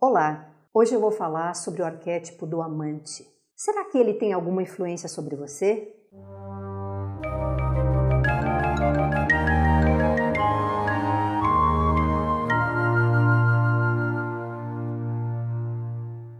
Olá, hoje eu vou falar sobre o arquétipo do amante. Será que ele tem alguma influência sobre você?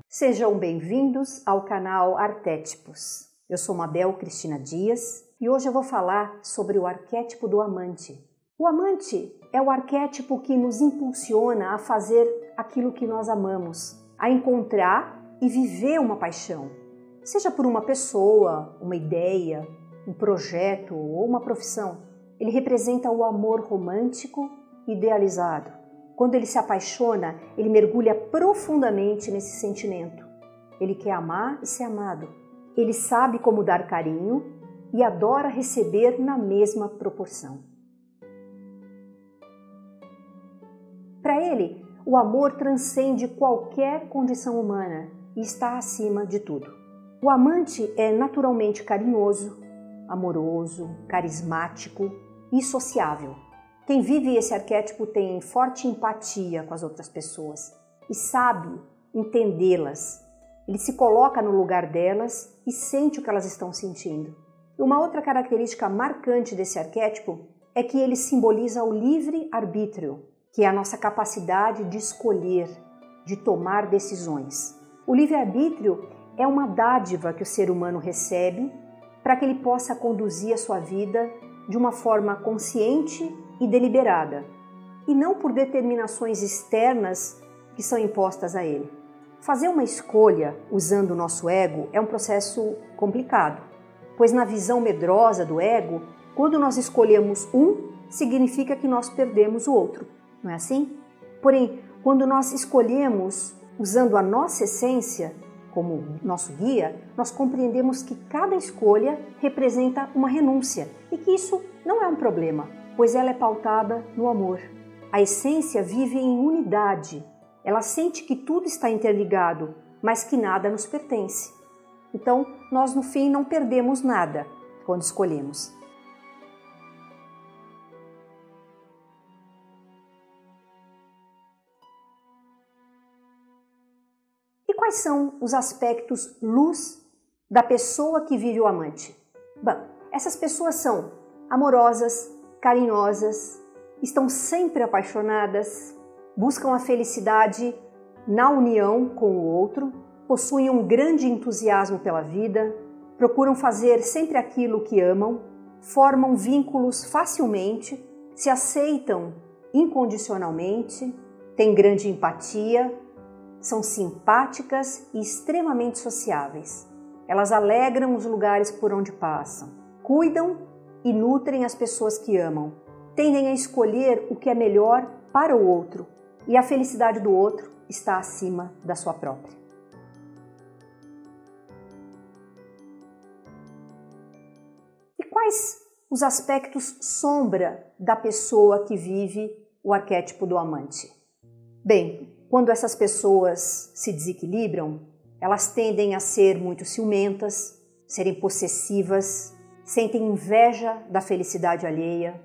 Sejam bem-vindos ao canal Arquétipos. Eu sou Mabel Cristina Dias e hoje eu vou falar sobre o arquétipo do amante. O amante é o arquétipo que nos impulsiona a fazer aquilo que nós amamos, a encontrar e viver uma paixão, seja por uma pessoa, uma ideia, um projeto ou uma profissão. Ele representa o amor romântico idealizado. Quando ele se apaixona, ele mergulha profundamente nesse sentimento. Ele quer amar e ser amado. Ele sabe como dar carinho e adora receber na mesma proporção. Para ele, o amor transcende qualquer condição humana e está acima de tudo. O amante é naturalmente carinhoso, amoroso, carismático e sociável. Quem vive esse arquétipo tem forte empatia com as outras pessoas e sabe entendê-las. Ele se coloca no lugar delas e sente o que elas estão sentindo. Uma outra característica marcante desse arquétipo é que ele simboliza o livre arbítrio, que é a nossa capacidade de escolher, de tomar decisões. O livre-arbítrio é uma dádiva que o ser humano recebe para que ele possa conduzir a sua vida de uma forma consciente e deliberada, e não por determinações externas que são impostas a ele. Fazer uma escolha usando o nosso ego é um processo complicado, pois na visão medrosa do ego, quando nós escolhemos um, significa que nós perdemos o outro não é assim? Porém, quando nós escolhemos usando a nossa essência como nosso guia, nós compreendemos que cada escolha representa uma renúncia e que isso não é um problema, pois ela é pautada no amor. A essência vive em unidade. Ela sente que tudo está interligado, mas que nada nos pertence. Então, nós no fim não perdemos nada quando escolhemos. Quais são os aspectos luz da pessoa que vive o amante? Bom, essas pessoas são amorosas, carinhosas, estão sempre apaixonadas, buscam a felicidade na união com o outro, possuem um grande entusiasmo pela vida, procuram fazer sempre aquilo que amam, formam vínculos facilmente, se aceitam incondicionalmente, têm grande empatia, são simpáticas e extremamente sociáveis. Elas alegram os lugares por onde passam, cuidam e nutrem as pessoas que amam, tendem a escolher o que é melhor para o outro e a felicidade do outro está acima da sua própria. E quais os aspectos sombra da pessoa que vive o arquétipo do amante? Bem, quando essas pessoas se desequilibram, elas tendem a ser muito ciumentas, serem possessivas, sentem inveja da felicidade alheia,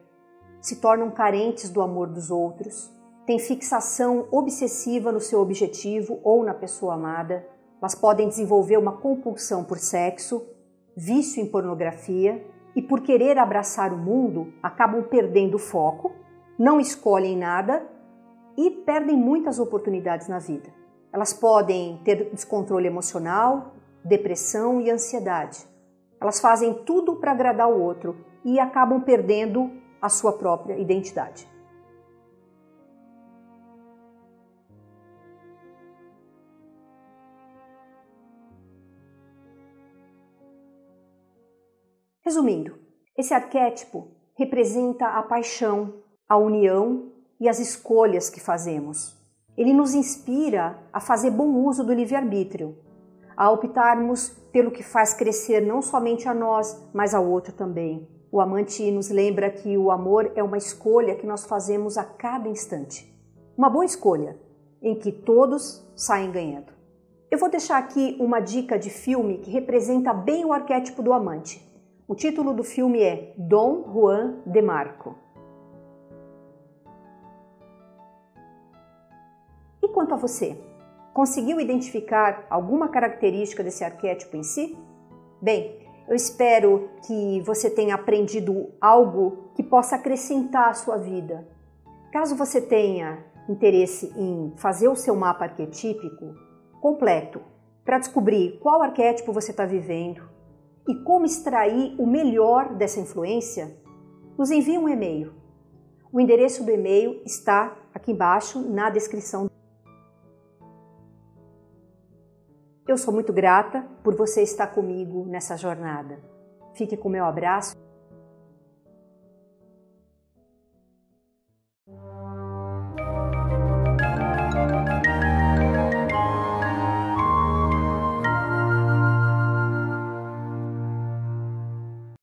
se tornam carentes do amor dos outros, têm fixação obsessiva no seu objetivo ou na pessoa amada, elas podem desenvolver uma compulsão por sexo, vício em pornografia e, por querer abraçar o mundo, acabam perdendo o foco, não escolhem nada e perdem muitas oportunidades na vida. Elas podem ter descontrole emocional, depressão e ansiedade. Elas fazem tudo para agradar o outro e acabam perdendo a sua própria identidade. Resumindo, esse arquétipo representa a paixão, a união e as escolhas que fazemos. Ele nos inspira a fazer bom uso do livre-arbítrio, a optarmos pelo que faz crescer não somente a nós, mas ao outro também. O amante nos lembra que o amor é uma escolha que nós fazemos a cada instante. Uma boa escolha, em que todos saem ganhando. Eu vou deixar aqui uma dica de filme que representa bem o arquétipo do amante. O título do filme é Dom Juan de Marco. Quanto a você? Conseguiu identificar alguma característica desse arquétipo em si? Bem, eu espero que você tenha aprendido algo que possa acrescentar à sua vida. Caso você tenha interesse em fazer o seu mapa arquetípico completo para descobrir qual arquétipo você está vivendo e como extrair o melhor dessa influência, nos envie um e-mail. O endereço do e-mail está aqui embaixo na descrição. Eu sou muito grata por você estar comigo nessa jornada. Fique com meu abraço